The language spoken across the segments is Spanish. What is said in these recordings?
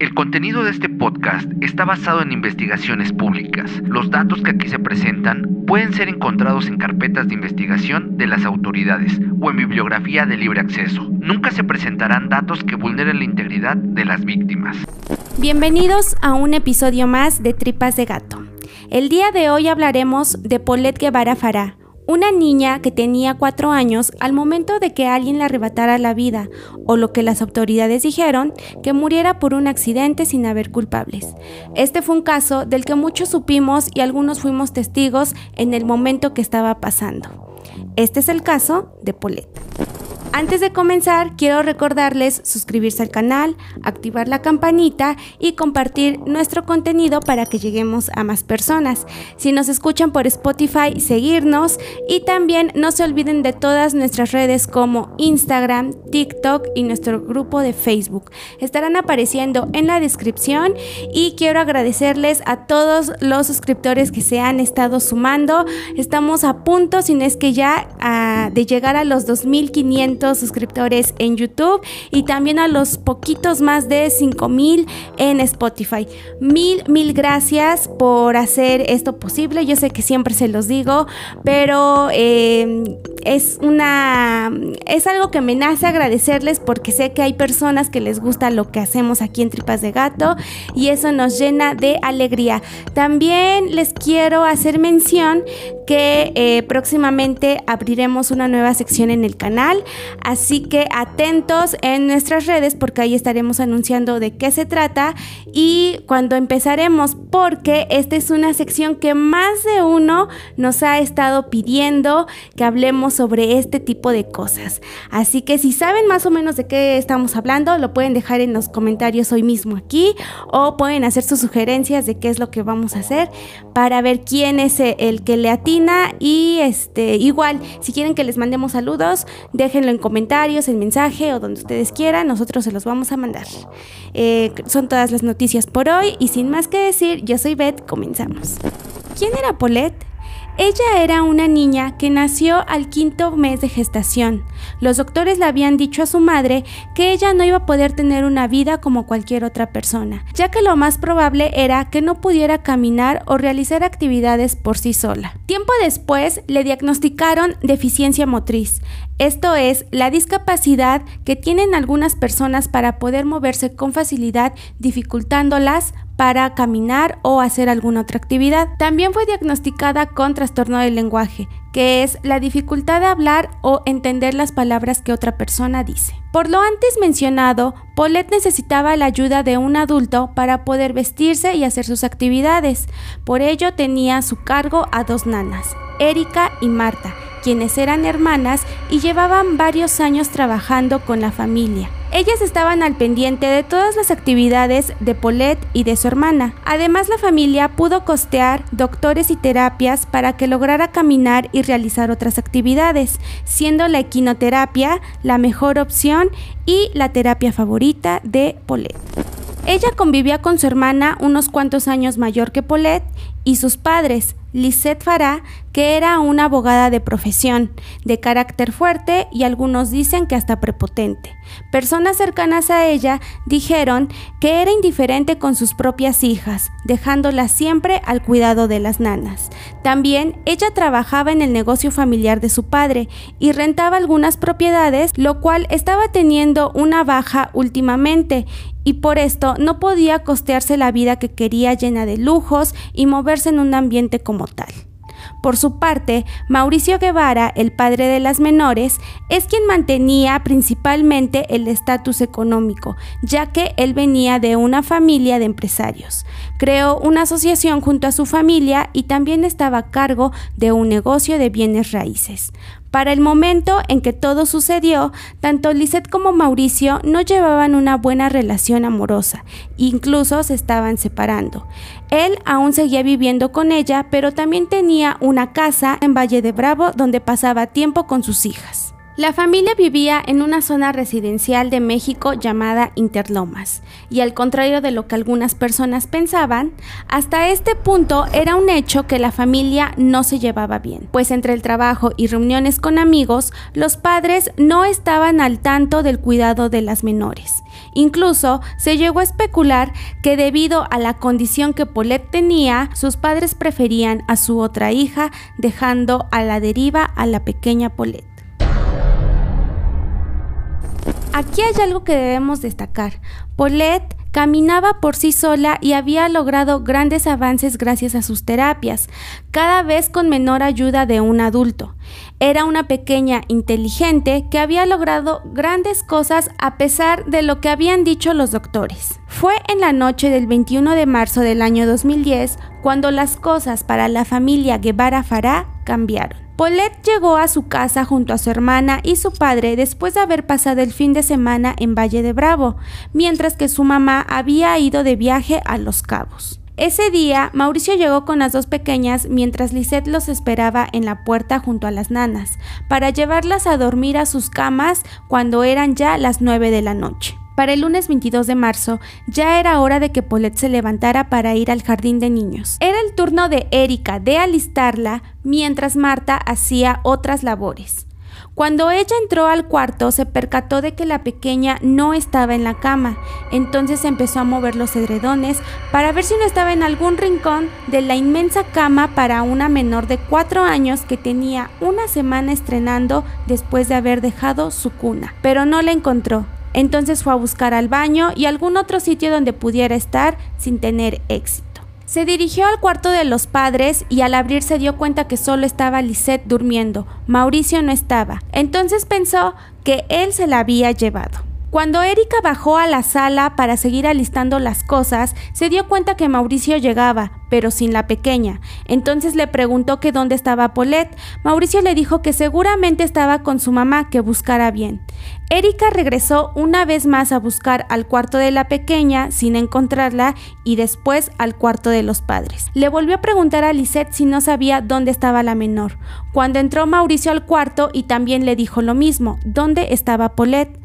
El contenido de este podcast está basado en investigaciones públicas. Los datos que aquí se presentan pueden ser encontrados en carpetas de investigación de las autoridades o en bibliografía de libre acceso. Nunca se presentarán datos que vulneren la integridad de las víctimas. Bienvenidos a un episodio más de Tripas de Gato. El día de hoy hablaremos de Paulette Guevara Fará, una niña que tenía cuatro años al momento de que alguien le arrebatara la vida, o lo que las autoridades dijeron, que muriera por un accidente sin haber culpables. Este fue un caso del que muchos supimos y algunos fuimos testigos en el momento que estaba pasando. Este es el caso de Paulette. Antes de comenzar, quiero recordarles suscribirse al canal, activar la campanita y compartir nuestro contenido para que lleguemos a más personas. Si nos escuchan por Spotify, seguirnos y también no se olviden de todas nuestras redes como Instagram, TikTok y nuestro grupo de Facebook. Estarán apareciendo en la descripción y quiero agradecerles a todos los suscriptores que se han estado sumando. Estamos a punto, si no es que ya, ah, de llegar a los 2500 suscriptores en YouTube y también a los poquitos más de 5000 en Spotify. Mil, mil gracias por hacer esto posible. Yo sé que siempre se los digo, pero eh, es una es algo que me nace agradecerles porque sé que hay personas que les gusta lo que hacemos aquí en Tripas de Gato y eso nos llena de alegría. También les quiero hacer mención que eh, próximamente abriremos una nueva sección en el canal, así que atentos en nuestras redes porque ahí estaremos anunciando de qué se trata y cuando empezaremos porque esta es una sección que más de uno nos ha estado pidiendo que hablemos sobre este tipo de cosas. Así que si saben más o menos de qué estamos hablando, lo pueden dejar en los comentarios hoy mismo aquí o pueden hacer sus sugerencias de qué es lo que vamos a hacer para ver quién es el que le atina y este igual si quieren que les mandemos saludos, déjenlo en comentarios, en mensaje o donde ustedes quieran, nosotros se los vamos a mandar. Eh, son todas las noticias por hoy y sin más que decir, yo soy Beth, comenzamos. ¿Quién era Paulette? Ella era una niña que nació al quinto mes de gestación. Los doctores le habían dicho a su madre que ella no iba a poder tener una vida como cualquier otra persona, ya que lo más probable era que no pudiera caminar o realizar actividades por sí sola. Tiempo después le diagnosticaron deficiencia motriz, esto es la discapacidad que tienen algunas personas para poder moverse con facilidad, dificultándolas para caminar o hacer alguna otra actividad. También fue diagnosticada con trastorno del lenguaje, que es la dificultad de hablar o entender las palabras que otra persona dice. Por lo antes mencionado, Paulette necesitaba la ayuda de un adulto para poder vestirse y hacer sus actividades. Por ello tenía a su cargo a dos nanas, Erika y Marta, quienes eran hermanas y llevaban varios años trabajando con la familia. Ellas estaban al pendiente de todas las actividades de Paulette y de su hermana. Además, la familia pudo costear doctores y terapias para que lograra caminar y realizar otras actividades, siendo la equinoterapia la mejor opción y la terapia favorita de Paulette. Ella convivía con su hermana unos cuantos años mayor que Paulette y sus padres, Lisette Farah, que era una abogada de profesión, de carácter fuerte y algunos dicen que hasta prepotente. Personas cercanas a ella dijeron que era indiferente con sus propias hijas, dejándolas siempre al cuidado de las nanas. También ella trabajaba en el negocio familiar de su padre y rentaba algunas propiedades, lo cual estaba teniendo una baja últimamente y por esto no podía costearse la vida que quería llena de lujos y moverse en un ambiente como tal. Por su parte, Mauricio Guevara, el padre de las menores, es quien mantenía principalmente el estatus económico, ya que él venía de una familia de empresarios. Creó una asociación junto a su familia y también estaba a cargo de un negocio de bienes raíces. Para el momento en que todo sucedió, tanto Lisette como Mauricio no llevaban una buena relación amorosa, incluso se estaban separando. Él aún seguía viviendo con ella, pero también tenía una casa en Valle de Bravo donde pasaba tiempo con sus hijas. La familia vivía en una zona residencial de México llamada Interlomas, y al contrario de lo que algunas personas pensaban, hasta este punto era un hecho que la familia no se llevaba bien, pues entre el trabajo y reuniones con amigos, los padres no estaban al tanto del cuidado de las menores, Incluso se llegó a especular que debido a la condición que Paulette tenía, sus padres preferían a su otra hija, dejando a la deriva a la pequeña Paulette. Aquí hay algo que debemos destacar. Paulette caminaba por sí sola y había logrado grandes avances gracias a sus terapias, cada vez con menor ayuda de un adulto. Era una pequeña inteligente que había logrado grandes cosas a pesar de lo que habían dicho los doctores. Fue en la noche del 21 de marzo del año 2010 cuando las cosas para la familia Guevara Fará cambiaron. Paulette llegó a su casa junto a su hermana y su padre después de haber pasado el fin de semana en Valle de Bravo, mientras que su mamá había ido de viaje a Los Cabos. Ese día, Mauricio llegó con las dos pequeñas mientras Lisette los esperaba en la puerta junto a las nanas, para llevarlas a dormir a sus camas cuando eran ya las 9 de la noche. Para el lunes 22 de marzo ya era hora de que Paulette se levantara para ir al jardín de niños. Era el turno de Erika de alistarla mientras Marta hacía otras labores. Cuando ella entró al cuarto se percató de que la pequeña no estaba en la cama, entonces empezó a mover los edredones para ver si no estaba en algún rincón de la inmensa cama para una menor de cuatro años que tenía una semana estrenando después de haber dejado su cuna, pero no la encontró. Entonces fue a buscar al baño y algún otro sitio donde pudiera estar sin tener éxito. Se dirigió al cuarto de los padres y al abrir se dio cuenta que solo estaba Lisette durmiendo. Mauricio no estaba. Entonces pensó que él se la había llevado. Cuando Erika bajó a la sala para seguir alistando las cosas, se dio cuenta que Mauricio llegaba, pero sin la pequeña. Entonces le preguntó que dónde estaba Paulette. Mauricio le dijo que seguramente estaba con su mamá, que buscara bien. Erika regresó una vez más a buscar al cuarto de la pequeña sin encontrarla y después al cuarto de los padres. Le volvió a preguntar a Lisette si no sabía dónde estaba la menor. Cuando entró Mauricio al cuarto y también le dijo lo mismo, dónde estaba Paulette.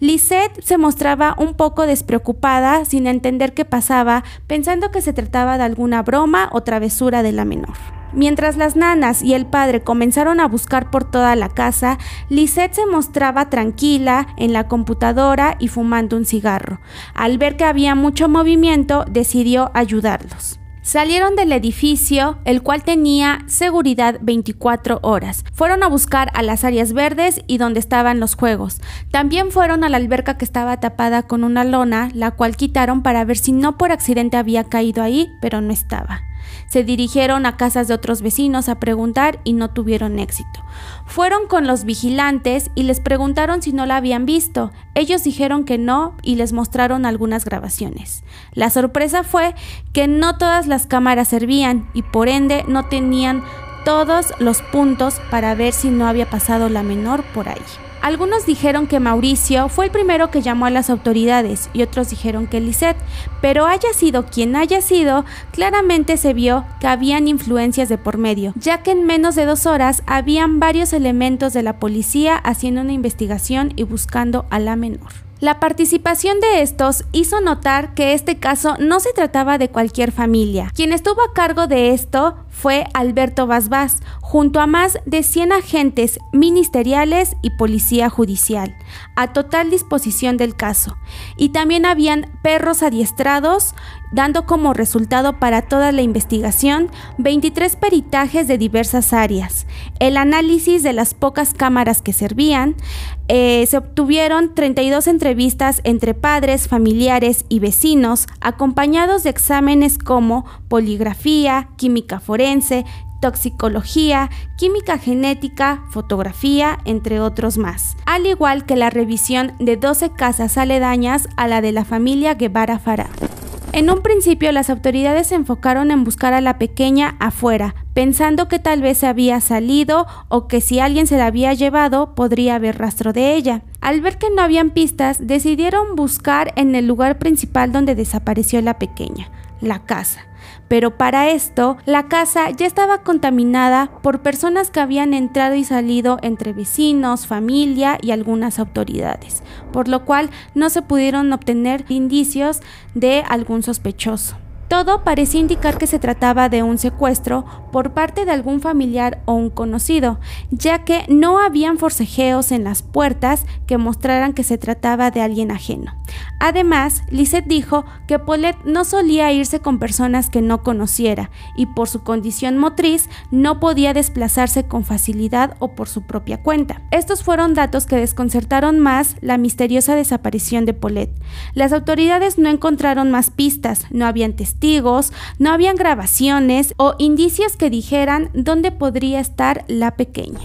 Lisette se mostraba un poco despreocupada, sin entender qué pasaba, pensando que se trataba de alguna broma o travesura de la menor. Mientras las nanas y el padre comenzaron a buscar por toda la casa, Lisette se mostraba tranquila en la computadora y fumando un cigarro. Al ver que había mucho movimiento, decidió ayudarlos. Salieron del edificio, el cual tenía seguridad 24 horas. Fueron a buscar a las áreas verdes y donde estaban los juegos. También fueron a la alberca que estaba tapada con una lona, la cual quitaron para ver si no por accidente había caído ahí, pero no estaba. Se dirigieron a casas de otros vecinos a preguntar y no tuvieron éxito. Fueron con los vigilantes y les preguntaron si no la habían visto. Ellos dijeron que no y les mostraron algunas grabaciones. La sorpresa fue que no todas las cámaras servían y por ende no tenían todos los puntos para ver si no había pasado la menor por ahí. Algunos dijeron que Mauricio fue el primero que llamó a las autoridades y otros dijeron que Lisette, pero haya sido quien haya sido, claramente se vio que habían influencias de por medio, ya que en menos de dos horas habían varios elementos de la policía haciendo una investigación y buscando a la menor. La participación de estos hizo notar que este caso no se trataba de cualquier familia. Quien estuvo a cargo de esto fue Alberto Basbás, junto a más de 100 agentes ministeriales y policía judicial, a total disposición del caso. Y también habían perros adiestrados, dando como resultado para toda la investigación 23 peritajes de diversas áreas, el análisis de las pocas cámaras que servían, eh, se obtuvieron 32 entrevistas entre padres, familiares y vecinos, acompañados de exámenes como poligrafía, química forense, toxicología, química genética, fotografía, entre otros más, al igual que la revisión de 12 casas aledañas a la de la familia Guevara Farah. En un principio las autoridades se enfocaron en buscar a la pequeña afuera, pensando que tal vez se había salido o que si alguien se la había llevado podría haber rastro de ella. Al ver que no habían pistas, decidieron buscar en el lugar principal donde desapareció la pequeña, la casa pero para esto la casa ya estaba contaminada por personas que habían entrado y salido entre vecinos, familia y algunas autoridades, por lo cual no se pudieron obtener indicios de algún sospechoso. Todo parecía indicar que se trataba de un secuestro por parte de algún familiar o un conocido, ya que no habían forcejeos en las puertas que mostraran que se trataba de alguien ajeno. Además, Lisette dijo que Paulette no solía irse con personas que no conociera y por su condición motriz no podía desplazarse con facilidad o por su propia cuenta. Estos fueron datos que desconcertaron más la misteriosa desaparición de Paulette. Las autoridades no encontraron más pistas, no habían testigos, no habían grabaciones o indicios que dijeran dónde podría estar la pequeña.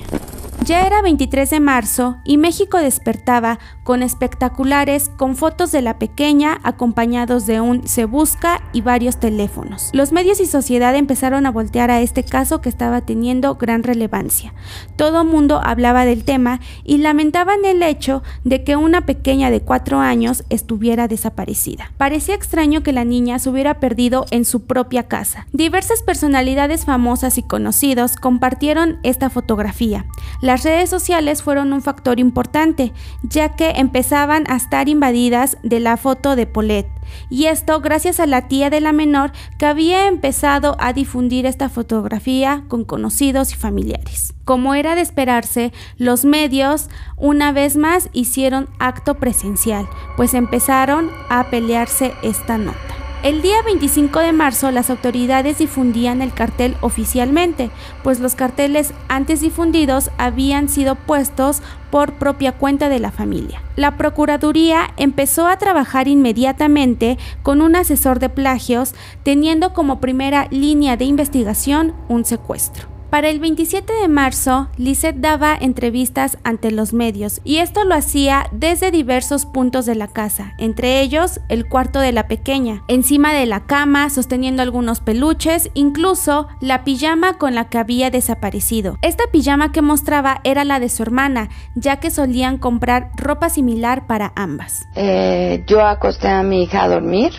Ya era 23 de marzo y México despertaba con espectaculares con fotos de la pequeña acompañados de un se busca y varios teléfonos. Los medios y sociedad empezaron a voltear a este caso que estaba teniendo gran relevancia. Todo mundo hablaba del tema y lamentaban el hecho de que una pequeña de 4 años estuviera desaparecida. Parecía extraño que la niña se hubiera perdido en su propia casa. Diversas personalidades famosas y conocidos compartieron esta fotografía. Las redes sociales fueron un factor importante, ya que empezaban a estar invadidas de la foto de Paulette. Y esto gracias a la tía de la menor que había empezado a difundir esta fotografía con conocidos y familiares. Como era de esperarse, los medios una vez más hicieron acto presencial, pues empezaron a pelearse esta nota. El día 25 de marzo las autoridades difundían el cartel oficialmente, pues los carteles antes difundidos habían sido puestos por propia cuenta de la familia. La Procuraduría empezó a trabajar inmediatamente con un asesor de plagios, teniendo como primera línea de investigación un secuestro. Para el 27 de marzo, Lisette daba entrevistas ante los medios y esto lo hacía desde diversos puntos de la casa, entre ellos el cuarto de la pequeña, encima de la cama, sosteniendo algunos peluches, incluso la pijama con la que había desaparecido. Esta pijama que mostraba era la de su hermana, ya que solían comprar ropa similar para ambas. Eh, yo acosté a mi hija a dormir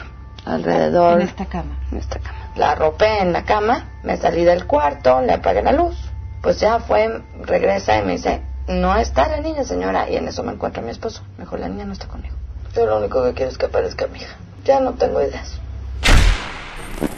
alrededor... En esta cama. En esta cama la arropé en la cama, me salí del cuarto, le apagué la luz. Pues ya fue, regresa y me dice, no está la niña, señora. Y en eso me encuentra mi esposo. Mejor la niña no está conmigo. Yo lo único que quiero es que aparezca mi hija. Ya no tengo ideas.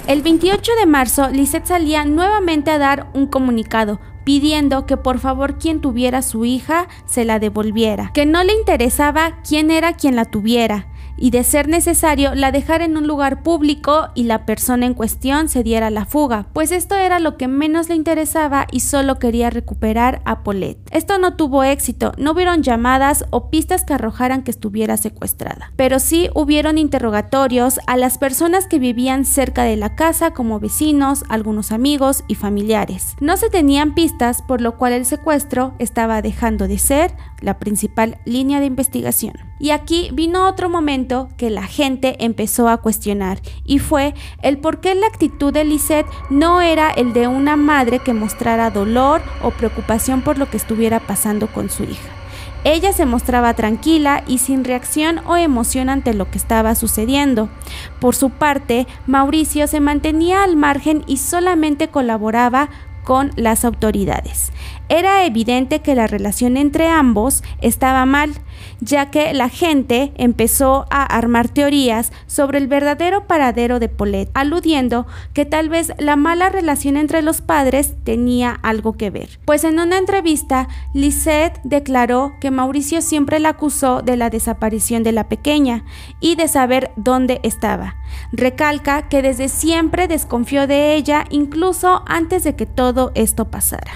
El 28 de marzo, Lisette salía nuevamente a dar un comunicado pidiendo que por favor quien tuviera su hija se la devolviera, que no le interesaba quién era quien la tuviera, y de ser necesario la dejara en un lugar público y la persona en cuestión se diera la fuga, pues esto era lo que menos le interesaba y solo quería recuperar a Paulette. Esto no tuvo éxito, no hubieron llamadas o pistas que arrojaran que estuviera secuestrada, pero sí hubieron interrogatorios a las personas que vivían cerca de la casa como vecinos, algunos amigos y familiares. No se tenían pistas por lo cual el secuestro estaba dejando de ser la principal línea de investigación. Y aquí vino otro momento que la gente empezó a cuestionar y fue el por qué la actitud de Lisette no era el de una madre que mostrara dolor o preocupación por lo que estuviera pasando con su hija. Ella se mostraba tranquila y sin reacción o emoción ante lo que estaba sucediendo. Por su parte, Mauricio se mantenía al margen y solamente colaboraba con las autoridades. Era evidente que la relación entre ambos estaba mal, ya que la gente empezó a armar teorías sobre el verdadero paradero de Paulette, aludiendo que tal vez la mala relación entre los padres tenía algo que ver. Pues en una entrevista, Lisette declaró que Mauricio siempre la acusó de la desaparición de la pequeña y de saber dónde estaba. Recalca que desde siempre desconfió de ella incluso antes de que todo esto pasara.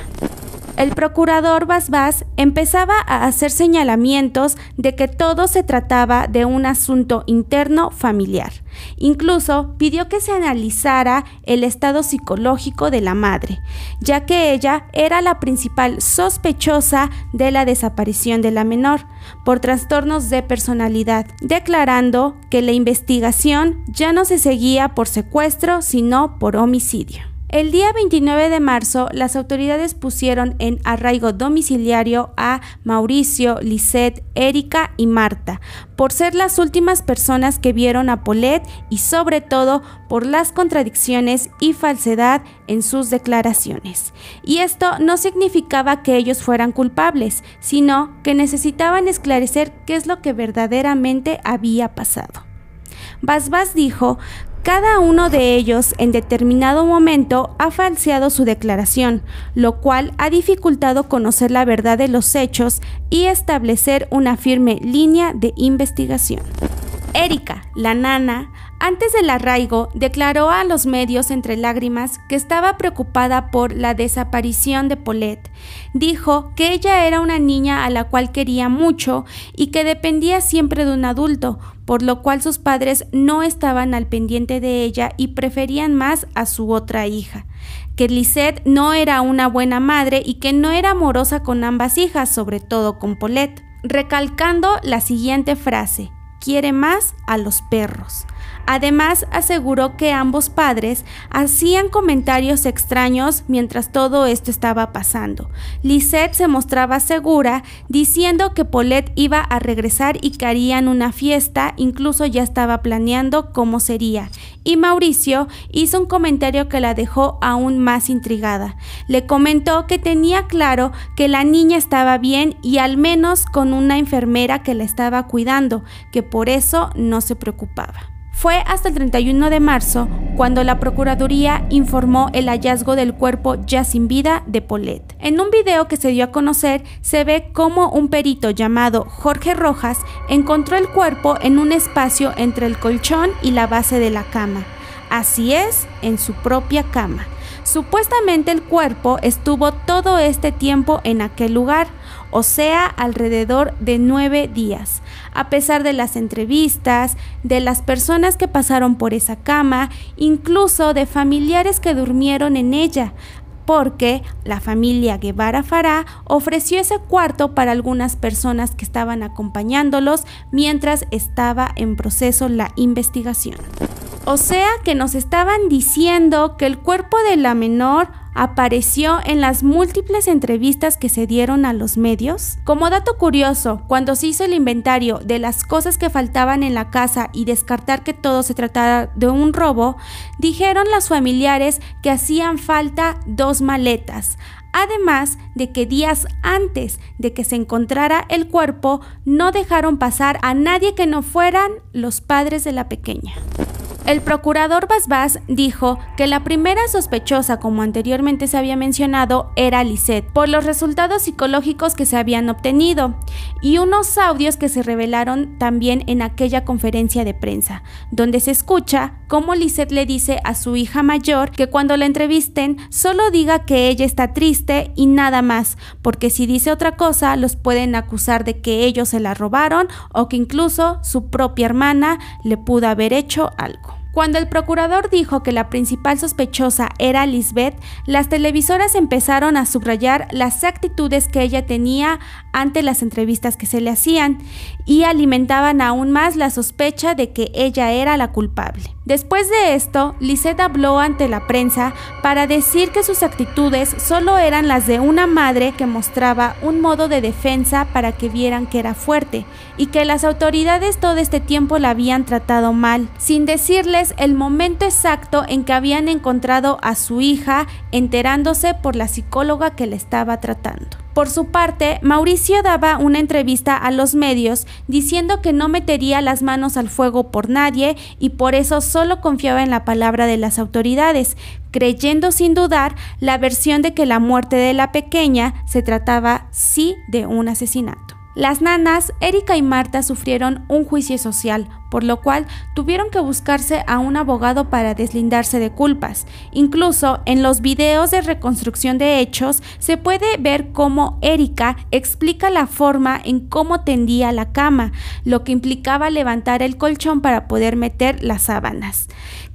El procurador Basbás empezaba a hacer señalamientos de que todo se trataba de un asunto interno familiar. Incluso pidió que se analizara el estado psicológico de la madre, ya que ella era la principal sospechosa de la desaparición de la menor por trastornos de personalidad, declarando que la investigación ya no se seguía por secuestro, sino por homicidio. El día 29 de marzo, las autoridades pusieron en arraigo domiciliario a Mauricio, Lisette, Erika y Marta, por ser las últimas personas que vieron a Paulette y sobre todo por las contradicciones y falsedad en sus declaraciones. Y esto no significaba que ellos fueran culpables, sino que necesitaban esclarecer qué es lo que verdaderamente había pasado. Basbas dijo Cada uno de ellos en determinado momento ha falseado su declaración, lo cual ha dificultado conocer la verdad de los hechos y establecer una firme línea de investigación. Erika, la nana, antes del arraigo, declaró a los medios entre lágrimas que estaba preocupada por la desaparición de Paulette. Dijo que ella era una niña a la cual quería mucho y que dependía siempre de un adulto, por lo cual sus padres no estaban al pendiente de ella y preferían más a su otra hija. Que Lisette no era una buena madre y que no era amorosa con ambas hijas, sobre todo con Paulette. Recalcando la siguiente frase, quiere más a los perros. Además, aseguró que ambos padres hacían comentarios extraños mientras todo esto estaba pasando. Lisette se mostraba segura, diciendo que Paulette iba a regresar y que harían una fiesta, incluso ya estaba planeando cómo sería. Y Mauricio hizo un comentario que la dejó aún más intrigada. Le comentó que tenía claro que la niña estaba bien y al menos con una enfermera que la estaba cuidando, que por eso no se preocupaba. Fue hasta el 31 de marzo cuando la Procuraduría informó el hallazgo del cuerpo ya sin vida de Paulette. En un video que se dio a conocer se ve cómo un perito llamado Jorge Rojas encontró el cuerpo en un espacio entre el colchón y la base de la cama. Así es, en su propia cama. Supuestamente el cuerpo estuvo todo este tiempo en aquel lugar, o sea, alrededor de nueve días a pesar de las entrevistas, de las personas que pasaron por esa cama, incluso de familiares que durmieron en ella, porque la familia Guevara Fará ofreció ese cuarto para algunas personas que estaban acompañándolos mientras estaba en proceso la investigación. O sea que nos estaban diciendo que el cuerpo de la menor apareció en las múltiples entrevistas que se dieron a los medios? Como dato curioso, cuando se hizo el inventario de las cosas que faltaban en la casa y descartar que todo se tratara de un robo, dijeron las familiares que hacían falta dos maletas, además de que días antes de que se encontrara el cuerpo no dejaron pasar a nadie que no fueran los padres de la pequeña. El procurador Basbás dijo que la primera sospechosa, como anteriormente se había mencionado, era Lisette, por los resultados psicológicos que se habían obtenido y unos audios que se revelaron también en aquella conferencia de prensa, donde se escucha cómo Lisette le dice a su hija mayor que cuando la entrevisten solo diga que ella está triste y nada más, porque si dice otra cosa los pueden acusar de que ellos se la robaron o que incluso su propia hermana le pudo haber hecho algo. Cuando el procurador dijo que la principal sospechosa era Lisbeth, las televisoras empezaron a subrayar las actitudes que ella tenía ante las entrevistas que se le hacían y alimentaban aún más la sospecha de que ella era la culpable. Después de esto, Lisette habló ante la prensa para decir que sus actitudes solo eran las de una madre que mostraba un modo de defensa para que vieran que era fuerte y que las autoridades todo este tiempo la habían tratado mal, sin decirles el momento exacto en que habían encontrado a su hija enterándose por la psicóloga que le estaba tratando. Por su parte, Mauricio daba una entrevista a los medios diciendo que no metería las manos al fuego por nadie y por eso solo confiaba en la palabra de las autoridades, creyendo sin dudar la versión de que la muerte de la pequeña se trataba sí de un asesinato. Las nanas, Erika y Marta, sufrieron un juicio social, por lo cual tuvieron que buscarse a un abogado para deslindarse de culpas. Incluso en los videos de reconstrucción de hechos se puede ver cómo Erika explica la forma en cómo tendía la cama, lo que implicaba levantar el colchón para poder meter las sábanas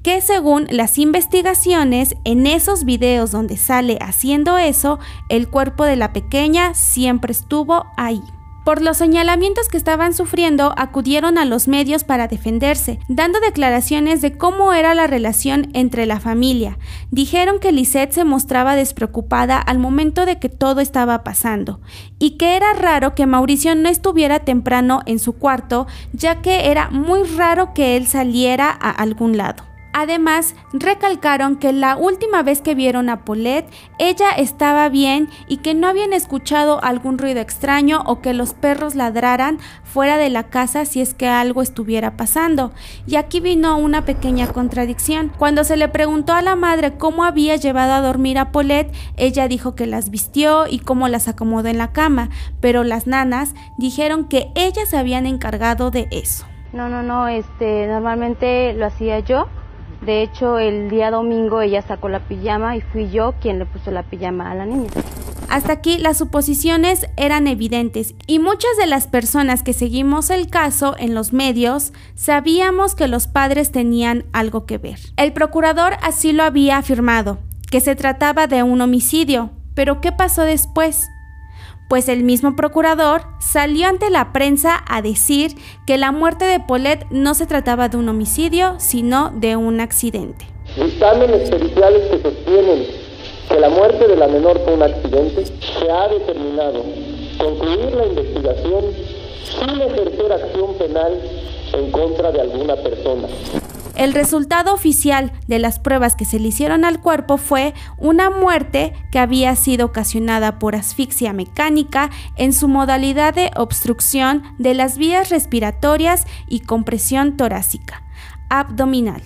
que según las investigaciones, en esos videos donde sale haciendo eso, el cuerpo de la pequeña siempre estuvo ahí. Por los señalamientos que estaban sufriendo, acudieron a los medios para defenderse, dando declaraciones de cómo era la relación entre la familia. Dijeron que Lisette se mostraba despreocupada al momento de que todo estaba pasando, y que era raro que Mauricio no estuviera temprano en su cuarto, ya que era muy raro que él saliera a algún lado. Además, recalcaron que la última vez que vieron a Paulette, ella estaba bien y que no habían escuchado algún ruido extraño o que los perros ladraran fuera de la casa si es que algo estuviera pasando. Y aquí vino una pequeña contradicción. Cuando se le preguntó a la madre cómo había llevado a dormir a Paulette, ella dijo que las vistió y cómo las acomodó en la cama, pero las nanas dijeron que ellas se habían encargado de eso. No, no, no, este, normalmente lo hacía yo de hecho, el día domingo ella sacó la pijama y fui yo quien le puso la pijama a la niña. Hasta aquí las suposiciones eran evidentes y muchas de las personas que seguimos el caso en los medios sabíamos que los padres tenían algo que ver. El procurador así lo había afirmado, que se trataba de un homicidio, pero ¿qué pasó después? Pues el mismo procurador salió ante la prensa a decir que la muerte de Paulette no se trataba de un homicidio, sino de un accidente. Dictámenes periciales que sostienen que la muerte de la menor fue un accidente, se ha determinado concluir la investigación sin ejercer acción penal en contra de alguna persona. El resultado oficial de las pruebas que se le hicieron al cuerpo fue una muerte que había sido ocasionada por asfixia mecánica en su modalidad de obstrucción de las vías respiratorias y compresión torácica abdominal,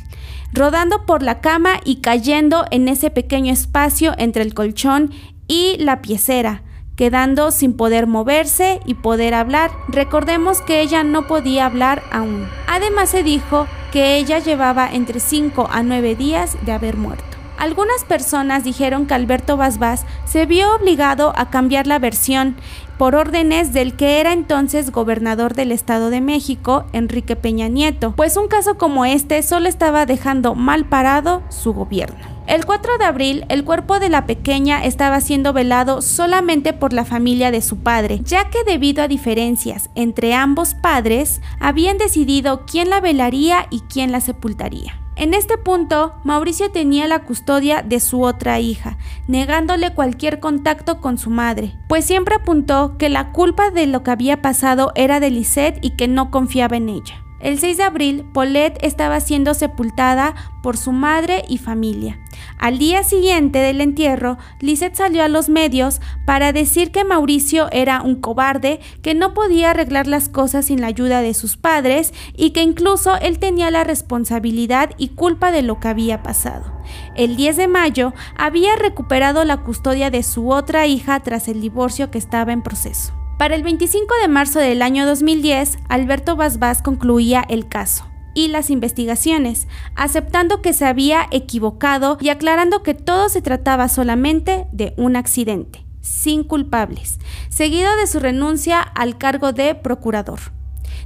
rodando por la cama y cayendo en ese pequeño espacio entre el colchón y la piecera, quedando sin poder moverse y poder hablar. Recordemos que ella no podía hablar aún. Además se dijo que ella llevaba entre 5 a 9 días de haber muerto. Algunas personas dijeron que Alberto Basbás se vio obligado a cambiar la versión por órdenes del que era entonces gobernador del Estado de México, Enrique Peña Nieto, pues un caso como este solo estaba dejando mal parado su gobierno. El 4 de abril, el cuerpo de la pequeña estaba siendo velado solamente por la familia de su padre, ya que debido a diferencias entre ambos padres, habían decidido quién la velaría y quién la sepultaría. En este punto, Mauricio tenía la custodia de su otra hija, negándole cualquier contacto con su madre, pues siempre apuntó que la culpa de lo que había pasado era de Lisette y que no confiaba en ella. El 6 de abril, Paulette estaba siendo sepultada por su madre y familia. Al día siguiente del entierro, Lisette salió a los medios para decir que Mauricio era un cobarde, que no podía arreglar las cosas sin la ayuda de sus padres y que incluso él tenía la responsabilidad y culpa de lo que había pasado. El 10 de mayo había recuperado la custodia de su otra hija tras el divorcio que estaba en proceso. Para el 25 de marzo del año 2010, Alberto Basbás concluía el caso y las investigaciones, aceptando que se había equivocado y aclarando que todo se trataba solamente de un accidente, sin culpables, seguido de su renuncia al cargo de procurador,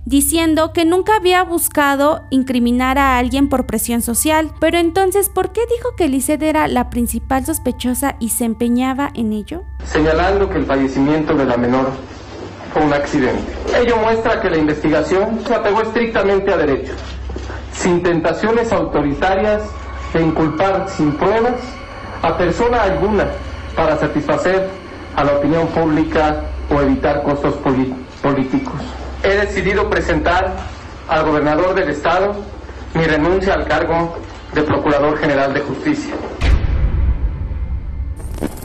diciendo que nunca había buscado incriminar a alguien por presión social. Pero entonces, ¿por qué dijo que Lisset era la principal sospechosa y se empeñaba en ello? Señalando que el fallecimiento de la menor un accidente. Ello muestra que la investigación se apegó estrictamente a derechos, sin tentaciones autoritarias de inculpar sin pruebas a persona alguna para satisfacer a la opinión pública o evitar costos políticos. He decidido presentar al gobernador del estado mi renuncia al cargo de Procurador General de Justicia.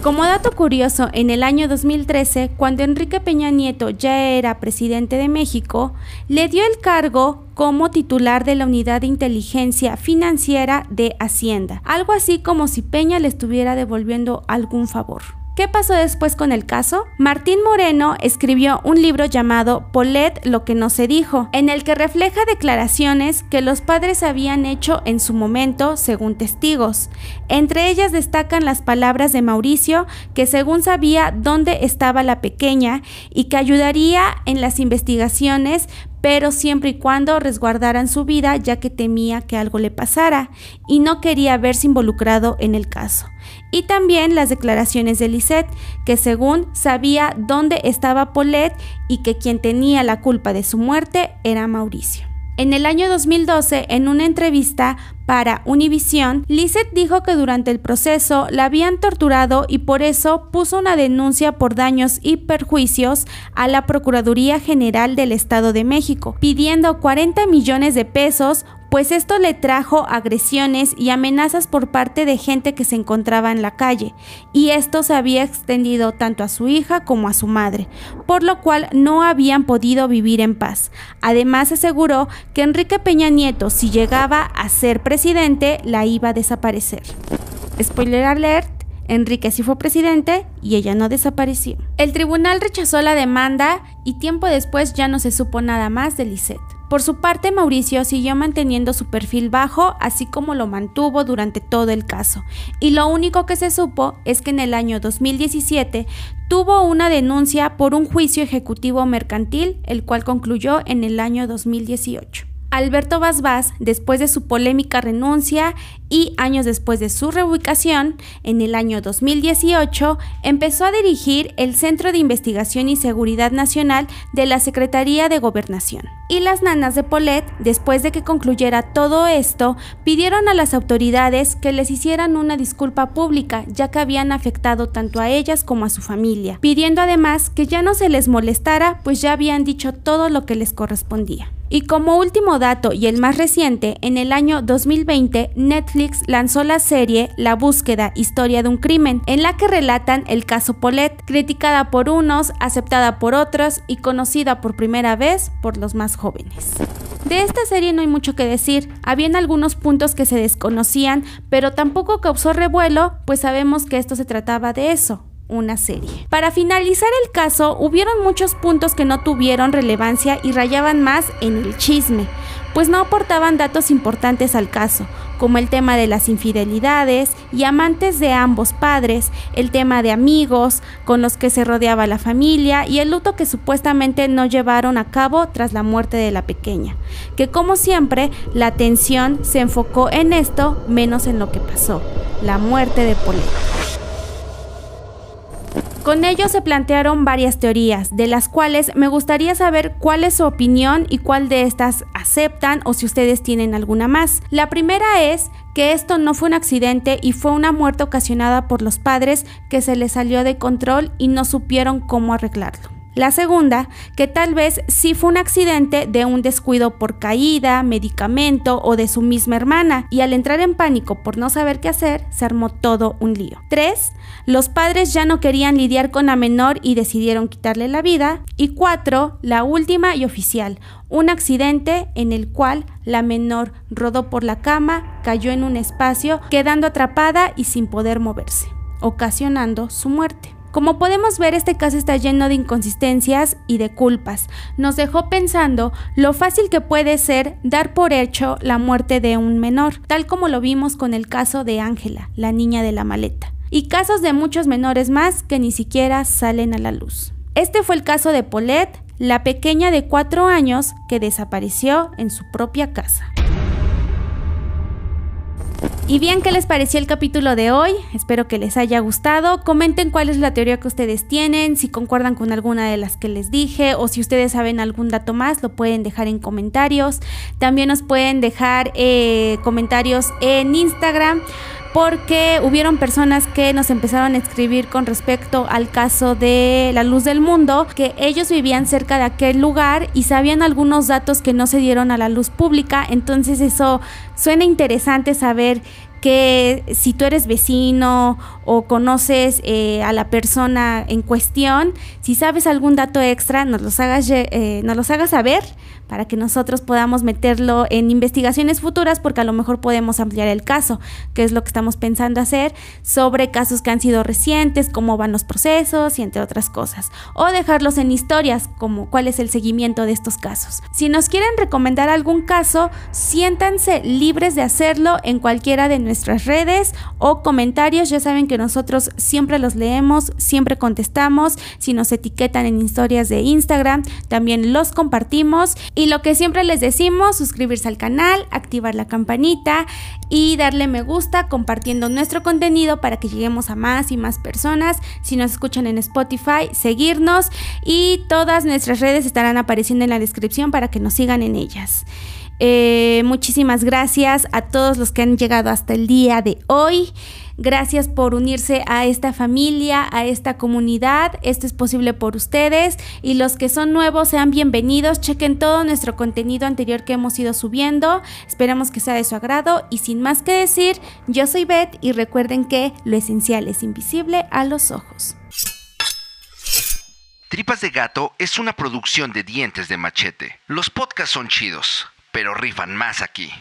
Como dato curioso, en el año 2013, cuando Enrique Peña Nieto ya era presidente de México, le dio el cargo como titular de la Unidad de Inteligencia Financiera de Hacienda, algo así como si Peña le estuviera devolviendo algún favor. ¿Qué pasó después con el caso? Martín Moreno escribió un libro llamado Polet lo que no se dijo, en el que refleja declaraciones que los padres habían hecho en su momento según testigos. Entre ellas destacan las palabras de Mauricio, que según sabía dónde estaba la pequeña y que ayudaría en las investigaciones, pero siempre y cuando resguardaran su vida ya que temía que algo le pasara y no quería verse involucrado en el caso. Y también las declaraciones de Lisette, que según sabía dónde estaba Paulette y que quien tenía la culpa de su muerte era Mauricio. En el año 2012, en una entrevista para Univision, Lisette dijo que durante el proceso la habían torturado y por eso puso una denuncia por daños y perjuicios a la Procuraduría General del Estado de México, pidiendo 40 millones de pesos pues esto le trajo agresiones y amenazas por parte de gente que se encontraba en la calle, y esto se había extendido tanto a su hija como a su madre, por lo cual no habían podido vivir en paz. Además aseguró que Enrique Peña Nieto, si llegaba a ser presidente, la iba a desaparecer. Spoiler alert, Enrique sí fue presidente y ella no desapareció. El tribunal rechazó la demanda y tiempo después ya no se supo nada más de Lisette. Por su parte, Mauricio siguió manteniendo su perfil bajo, así como lo mantuvo durante todo el caso. Y lo único que se supo es que en el año 2017 tuvo una denuncia por un juicio ejecutivo mercantil, el cual concluyó en el año 2018. Alberto Vaz, después de su polémica renuncia y años después de su reubicación, en el año 2018, empezó a dirigir el Centro de Investigación y Seguridad Nacional de la Secretaría de Gobernación. Y las nanas de Polet, después de que concluyera todo esto, pidieron a las autoridades que les hicieran una disculpa pública, ya que habían afectado tanto a ellas como a su familia, pidiendo además que ya no se les molestara, pues ya habían dicho todo lo que les correspondía. Y como último dato y el más reciente, en el año 2020 Netflix lanzó la serie La búsqueda, historia de un crimen, en la que relatan el caso Polet, criticada por unos, aceptada por otros y conocida por primera vez por los más jóvenes. De esta serie no hay mucho que decir, habían algunos puntos que se desconocían, pero tampoco causó revuelo, pues sabemos que esto se trataba de eso, una serie. Para finalizar el caso, hubieron muchos puntos que no tuvieron relevancia y rayaban más en el chisme, pues no aportaban datos importantes al caso, como el tema de las infidelidades y amantes de ambos padres, el tema de amigos con los que se rodeaba la familia y el luto que supuestamente no llevaron a cabo tras la muerte de la pequeña, que como siempre la atención se enfocó en esto menos en lo que pasó, la muerte de Paulette. Con ello se plantearon varias teorías, de las cuales me gustaría saber cuál es su opinión y cuál de estas aceptan o si ustedes tienen alguna más. La primera es que esto no fue un accidente y fue una muerte ocasionada por los padres que se les salió de control y no supieron cómo arreglarlo. La segunda, que tal vez sí fue un accidente de un descuido por caída, medicamento o de su misma hermana, y al entrar en pánico por no saber qué hacer, se armó todo un lío. 3. Los padres ya no querían lidiar con la menor y decidieron quitarle la vida. Y 4. La última y oficial, un accidente en el cual la menor rodó por la cama, cayó en un espacio, quedando atrapada y sin poder moverse, ocasionando su muerte. Como podemos ver, este caso está lleno de inconsistencias y de culpas. Nos dejó pensando lo fácil que puede ser dar por hecho la muerte de un menor, tal como lo vimos con el caso de Ángela, la niña de la maleta, y casos de muchos menores más que ni siquiera salen a la luz. Este fue el caso de Paulette, la pequeña de 4 años que desapareció en su propia casa. Y bien, ¿qué les pareció el capítulo de hoy? Espero que les haya gustado. Comenten cuál es la teoría que ustedes tienen, si concuerdan con alguna de las que les dije o si ustedes saben algún dato más, lo pueden dejar en comentarios. También nos pueden dejar eh, comentarios en Instagram porque hubieron personas que nos empezaron a escribir con respecto al caso de la luz del mundo, que ellos vivían cerca de aquel lugar y sabían algunos datos que no se dieron a la luz pública, entonces eso suena interesante saber que si tú eres vecino o conoces eh, a la persona en cuestión, si sabes algún dato extra, nos los hagas, eh, nos los hagas saber para que nosotros podamos meterlo en investigaciones futuras porque a lo mejor podemos ampliar el caso, que es lo que estamos pensando hacer sobre casos que han sido recientes, cómo van los procesos y entre otras cosas. O dejarlos en historias, como cuál es el seguimiento de estos casos. Si nos quieren recomendar algún caso, siéntanse libres de hacerlo en cualquiera de nuestras redes o comentarios. Ya saben que nosotros siempre los leemos, siempre contestamos. Si nos etiquetan en historias de Instagram, también los compartimos. Y lo que siempre les decimos, suscribirse al canal, activar la campanita y darle me gusta compartiendo nuestro contenido para que lleguemos a más y más personas. Si nos escuchan en Spotify, seguirnos y todas nuestras redes estarán apareciendo en la descripción para que nos sigan en ellas. Eh, muchísimas gracias a todos los que han llegado hasta el día de hoy. Gracias por unirse a esta familia, a esta comunidad. Esto es posible por ustedes. Y los que son nuevos, sean bienvenidos. Chequen todo nuestro contenido anterior que hemos ido subiendo. Esperamos que sea de su agrado. Y sin más que decir, yo soy Beth y recuerden que lo esencial es invisible a los ojos. Tripas de Gato es una producción de dientes de machete. Los podcasts son chidos, pero rifan más aquí.